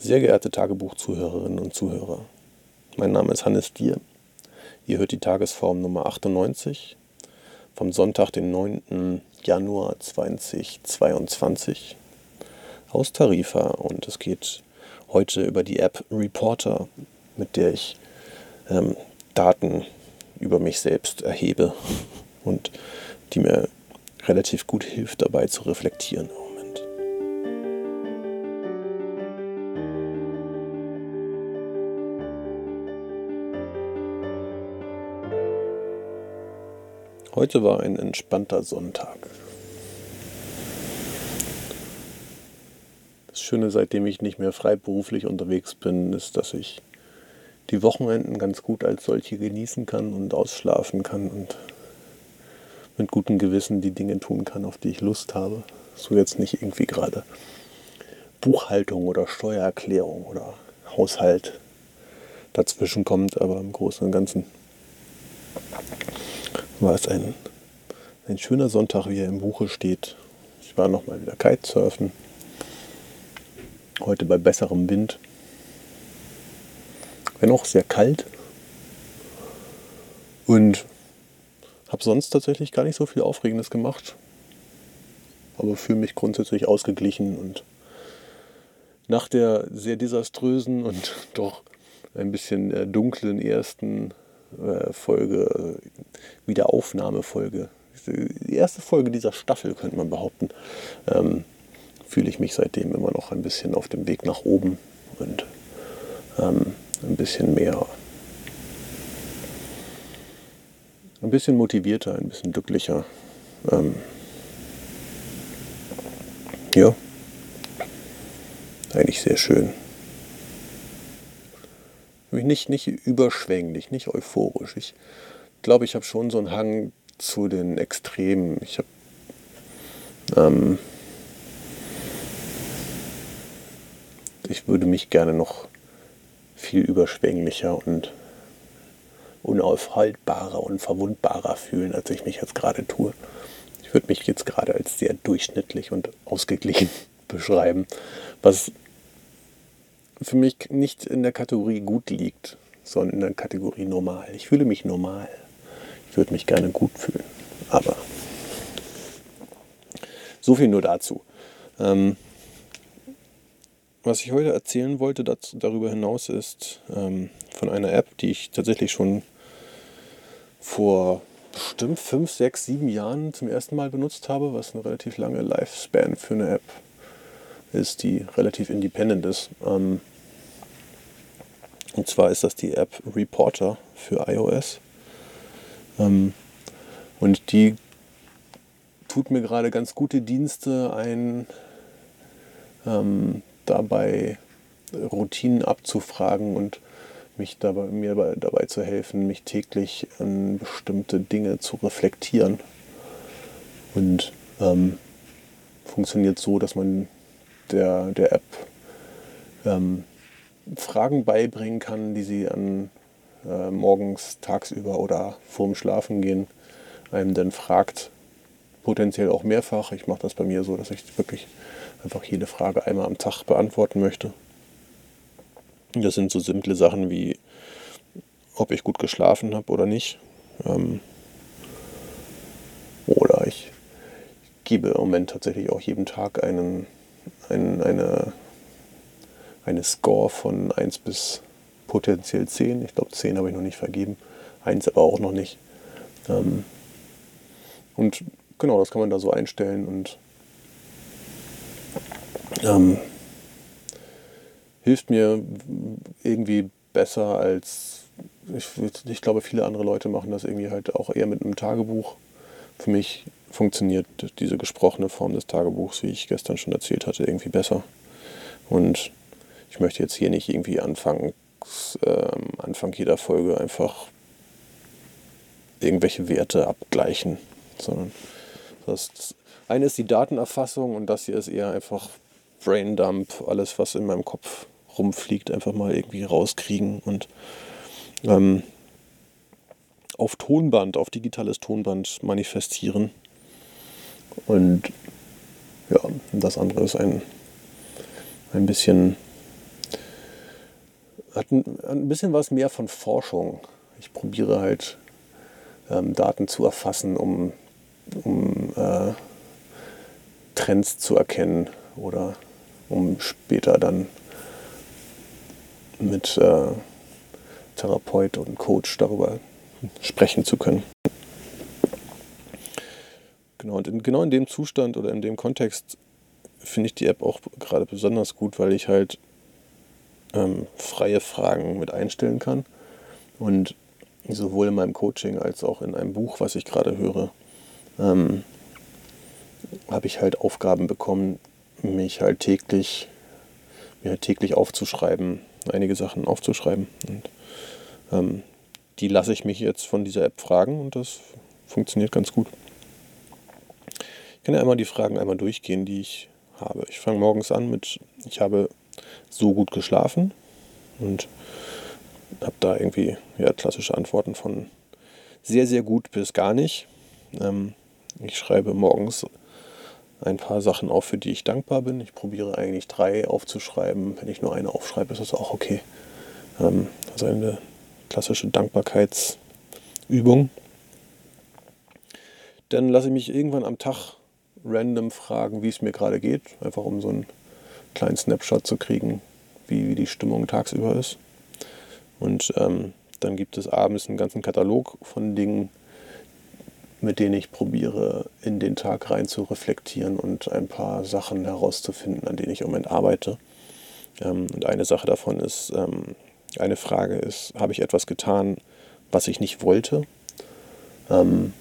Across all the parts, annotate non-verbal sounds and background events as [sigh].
Sehr geehrte Tagebuchzuhörerinnen und Zuhörer, mein Name ist Hannes Dier. Ihr hört die Tagesform Nummer 98 vom Sonntag, den 9. Januar 2022 aus Tarifa und es geht heute über die App Reporter, mit der ich ähm, Daten über mich selbst erhebe und die mir relativ gut hilft dabei zu reflektieren. Heute war ein entspannter Sonntag. Das Schöne, seitdem ich nicht mehr freiberuflich unterwegs bin, ist, dass ich die Wochenenden ganz gut als solche genießen kann und ausschlafen kann und mit gutem Gewissen die Dinge tun kann, auf die ich Lust habe. So jetzt nicht irgendwie gerade Buchhaltung oder Steuererklärung oder Haushalt dazwischen kommt, aber im Großen und Ganzen war es ein, ein schöner Sonntag, wie er im Buche steht. Ich war nochmal wieder Kitesurfen. Heute bei besserem Wind. Wenn auch sehr kalt. Und habe sonst tatsächlich gar nicht so viel Aufregendes gemacht. Aber fühle mich grundsätzlich ausgeglichen und nach der sehr desaströsen und [laughs] doch ein bisschen äh, dunklen ersten Folge, Wiederaufnahmefolge. Die erste Folge dieser Staffel, könnte man behaupten. Ähm, fühle ich mich seitdem immer noch ein bisschen auf dem Weg nach oben und ähm, ein bisschen mehr, ein bisschen motivierter, ein bisschen glücklicher. Ähm, ja, eigentlich sehr schön nicht, nicht überschwänglich, nicht euphorisch. Ich glaube, ich habe schon so einen Hang zu den Extremen. Ich habe ähm, ich würde mich gerne noch viel überschwänglicher und unaufhaltbarer und verwundbarer fühlen, als ich mich jetzt gerade tue. Ich würde mich jetzt gerade als sehr durchschnittlich und ausgeglichen [laughs] beschreiben, was für mich nicht in der Kategorie gut liegt, sondern in der Kategorie normal. Ich fühle mich normal. Ich würde mich gerne gut fühlen. Aber so viel nur dazu. Ähm, was ich heute erzählen wollte dazu, darüber hinaus ist ähm, von einer App, die ich tatsächlich schon vor bestimmt 5, 6, 7 Jahren zum ersten Mal benutzt habe, was eine relativ lange Lifespan für eine App ist, die relativ independent ist. Ähm, und zwar ist das die App Reporter für iOS. Ähm, und die tut mir gerade ganz gute Dienste ein, ähm, dabei Routinen abzufragen und mich dabei, mir dabei, dabei zu helfen, mich täglich an bestimmte Dinge zu reflektieren. Und ähm, funktioniert so, dass man der, der App ähm, Fragen beibringen kann, die sie an äh, morgens, tagsüber oder vorm Schlafengehen einem dann fragt. Potenziell auch mehrfach. Ich mache das bei mir so, dass ich wirklich einfach jede Frage einmal am Tag beantworten möchte. Das sind so simple Sachen wie, ob ich gut geschlafen habe oder nicht. Ähm, oder ich gebe im Moment tatsächlich auch jeden Tag einen, einen, eine eine Score von 1 bis potenziell 10. Ich glaube, 10 habe ich noch nicht vergeben. 1 aber auch noch nicht. Ähm, und genau, das kann man da so einstellen und ähm, hilft mir irgendwie besser als ich, ich glaube, viele andere Leute machen das irgendwie halt auch eher mit einem Tagebuch. Für mich funktioniert diese gesprochene Form des Tagebuchs, wie ich gestern schon erzählt hatte, irgendwie besser. Und ich möchte jetzt hier nicht irgendwie anfangen, äh, Anfang jeder Folge einfach irgendwelche Werte abgleichen, sondern das eine ist die Datenerfassung und das hier ist eher einfach Braindump, alles was in meinem Kopf rumfliegt, einfach mal irgendwie rauskriegen und ähm, auf Tonband, auf digitales Tonband manifestieren. Und ja, das andere ist ein, ein bisschen hat ein, ein, bisschen was mehr von Forschung. Ich probiere halt ähm, Daten zu erfassen, um, um äh, Trends zu erkennen oder um später dann mit äh, Therapeut und Coach darüber sprechen zu können. Genau, und in, genau in dem Zustand oder in dem Kontext finde ich die App auch gerade besonders gut, weil ich halt ähm, freie Fragen mit einstellen kann. Und sowohl in meinem Coaching als auch in einem Buch, was ich gerade höre, ähm, habe ich halt Aufgaben bekommen, mich halt täglich, mir halt täglich aufzuschreiben, einige Sachen aufzuschreiben. Und ähm, die lasse ich mich jetzt von dieser App fragen und das funktioniert ganz gut. Ich kann ja einmal die Fragen einmal durchgehen, die ich habe. Ich fange morgens an mit, ich habe so gut geschlafen und habe da irgendwie ja, klassische Antworten von sehr, sehr gut bis gar nicht. Ähm, ich schreibe morgens ein paar Sachen auf, für die ich dankbar bin. Ich probiere eigentlich drei aufzuschreiben. Wenn ich nur eine aufschreibe, ist das auch okay. Ähm, also eine klassische Dankbarkeitsübung. Dann lasse ich mich irgendwann am Tag random fragen, wie es mir gerade geht, einfach um so einen kleinen Snapshot zu kriegen, wie, wie die Stimmung tagsüber ist. Und ähm, dann gibt es abends einen ganzen Katalog von Dingen, mit denen ich probiere, in den Tag rein zu reflektieren und ein paar Sachen herauszufinden, an denen ich im Moment arbeite. Ähm, und eine Sache davon ist, ähm, eine Frage ist, habe ich etwas getan, was ich nicht wollte? Ähm,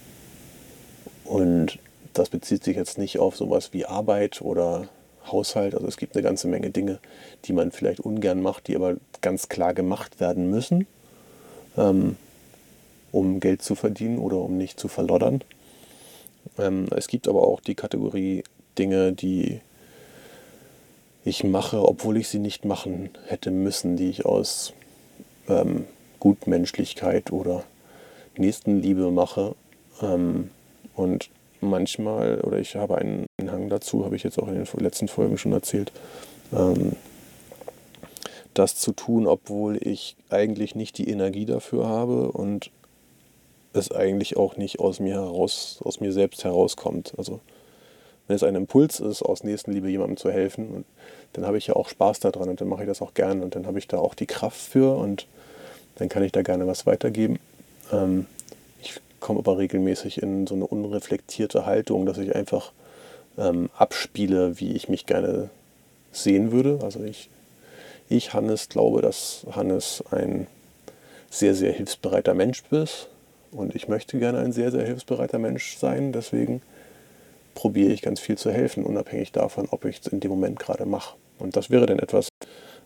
und das bezieht sich jetzt nicht auf sowas wie Arbeit oder Haushalt. Also es gibt eine ganze Menge Dinge, die man vielleicht ungern macht, die aber ganz klar gemacht werden müssen, ähm, um Geld zu verdienen oder um nicht zu verloddern. Ähm, es gibt aber auch die Kategorie Dinge, die ich mache, obwohl ich sie nicht machen hätte müssen, die ich aus ähm, Gutmenschlichkeit oder Nächstenliebe mache. Ähm, und manchmal, oder ich habe einen Hang dazu, habe ich jetzt auch in den letzten Folgen schon erzählt, ähm, das zu tun, obwohl ich eigentlich nicht die Energie dafür habe und es eigentlich auch nicht aus mir heraus, aus mir selbst herauskommt. Also wenn es ein Impuls ist, aus Nächstenliebe jemandem zu helfen, dann habe ich ja auch Spaß daran und dann mache ich das auch gerne und dann habe ich da auch die Kraft für und dann kann ich da gerne was weitergeben. Ähm, ich komme aber regelmäßig in so eine unreflektierte Haltung, dass ich einfach ähm, abspiele, wie ich mich gerne sehen würde. Also ich, ich, Hannes, glaube, dass Hannes ein sehr, sehr hilfsbereiter Mensch ist und ich möchte gerne ein sehr, sehr hilfsbereiter Mensch sein. Deswegen probiere ich ganz viel zu helfen, unabhängig davon, ob ich es in dem Moment gerade mache. Und das wäre dann etwas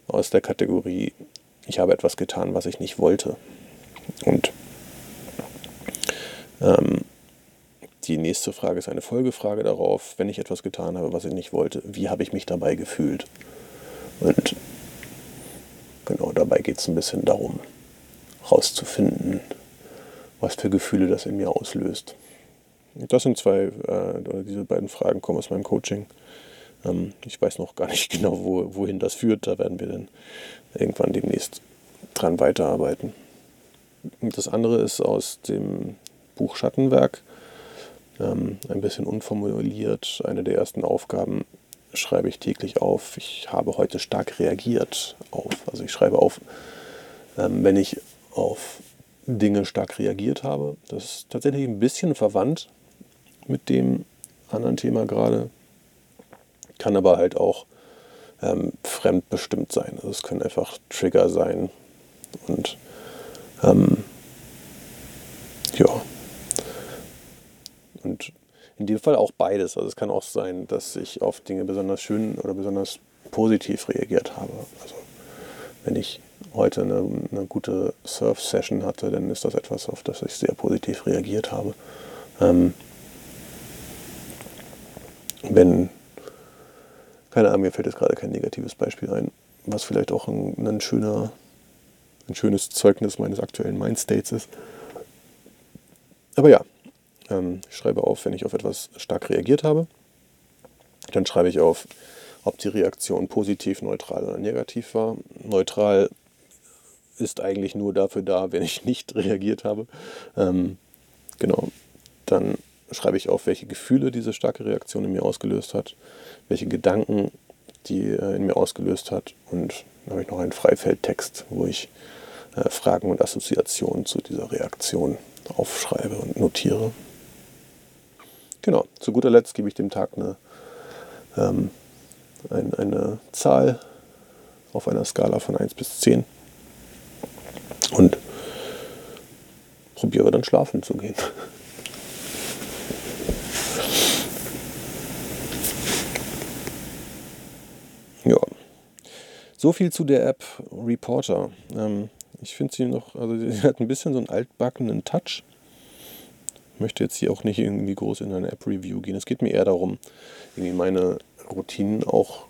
aus der Kategorie, ich habe etwas getan, was ich nicht wollte. Und ähm, die nächste Frage ist eine Folgefrage darauf, wenn ich etwas getan habe, was ich nicht wollte, wie habe ich mich dabei gefühlt? Und genau dabei geht es ein bisschen darum, herauszufinden, was für Gefühle das in mir auslöst. Das sind zwei, äh, oder diese beiden Fragen kommen aus meinem Coaching. Ähm, ich weiß noch gar nicht [laughs] genau, wo, wohin das führt. Da werden wir dann irgendwann demnächst dran weiterarbeiten. Das andere ist aus dem Buch Schattenwerk. Ähm, ein bisschen unformuliert. Eine der ersten Aufgaben schreibe ich täglich auf. Ich habe heute stark reagiert auf. Also ich schreibe auf, ähm, wenn ich auf Dinge stark reagiert habe. Das ist tatsächlich ein bisschen verwandt mit dem anderen Thema gerade. Kann aber halt auch ähm, fremdbestimmt sein. Also es können einfach Trigger sein. Und ähm, ja. Und in dem Fall auch beides. Also es kann auch sein, dass ich auf Dinge besonders schön oder besonders positiv reagiert habe. Also wenn ich heute eine, eine gute Surf-Session hatte, dann ist das etwas, auf das ich sehr positiv reagiert habe. Ähm, wenn, keine Ahnung, mir fällt jetzt gerade kein negatives Beispiel ein, was vielleicht auch ein, ein schöner, ein schönes Zeugnis meines aktuellen Mindstates ist. Aber ja, ähm, ich schreibe auf, wenn ich auf etwas stark reagiert habe. Dann schreibe ich auf, ob die Reaktion positiv, neutral oder negativ war. Neutral ist eigentlich nur dafür da, wenn ich [laughs] nicht reagiert habe. Ähm, genau, dann schreibe ich auf, welche Gefühle diese starke Reaktion in mir ausgelöst hat, welche Gedanken die äh, in mir ausgelöst hat. Und dann habe ich noch einen Freifeldtext, wo ich äh, Fragen und Assoziationen zu dieser Reaktion aufschreibe und notiere. Genau, zu guter Letzt gebe ich dem Tag eine, ähm, ein, eine Zahl auf einer Skala von 1 bis 10 und probiere dann schlafen zu gehen. [laughs] ja, so viel zu der App Reporter. Ähm, ich finde sie noch, also sie hat ein bisschen so einen altbackenen Touch. Ich möchte jetzt hier auch nicht irgendwie groß in eine App-Review gehen. Es geht mir eher darum, irgendwie meine Routinen auch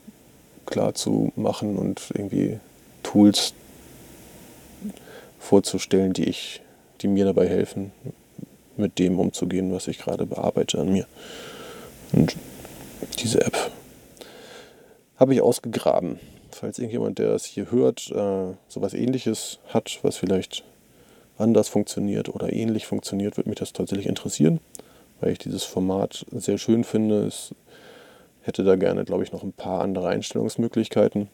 klar zu machen und irgendwie Tools vorzustellen, die ich, die mir dabei helfen, mit dem umzugehen, was ich gerade bearbeite an mir. Und diese App habe ich ausgegraben. Falls irgendjemand, der das hier hört, äh, sowas ähnliches hat, was vielleicht anders funktioniert oder ähnlich funktioniert, würde mich das tatsächlich interessieren, weil ich dieses Format sehr schön finde. Es hätte da gerne, glaube ich, noch ein paar andere Einstellungsmöglichkeiten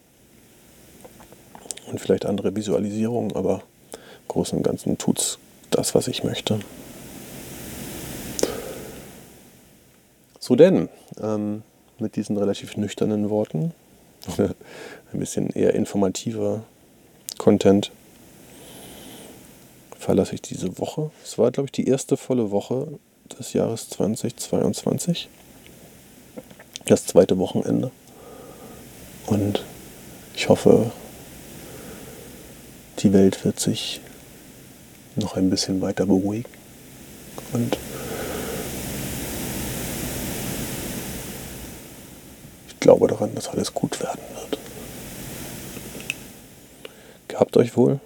und vielleicht andere Visualisierungen, aber im Großen und Ganzen tut es das, was ich möchte. So denn, ähm, mit diesen relativ nüchternen Worten, [laughs] ein bisschen eher informativer Content, verlasse ich diese Woche. Es war, glaube ich, die erste volle Woche des Jahres 2022 das zweite Wochenende. Und ich hoffe, die Welt wird sich noch ein bisschen weiter beruhigen. Und ich glaube daran, dass alles gut werden wird. Gehabt euch wohl.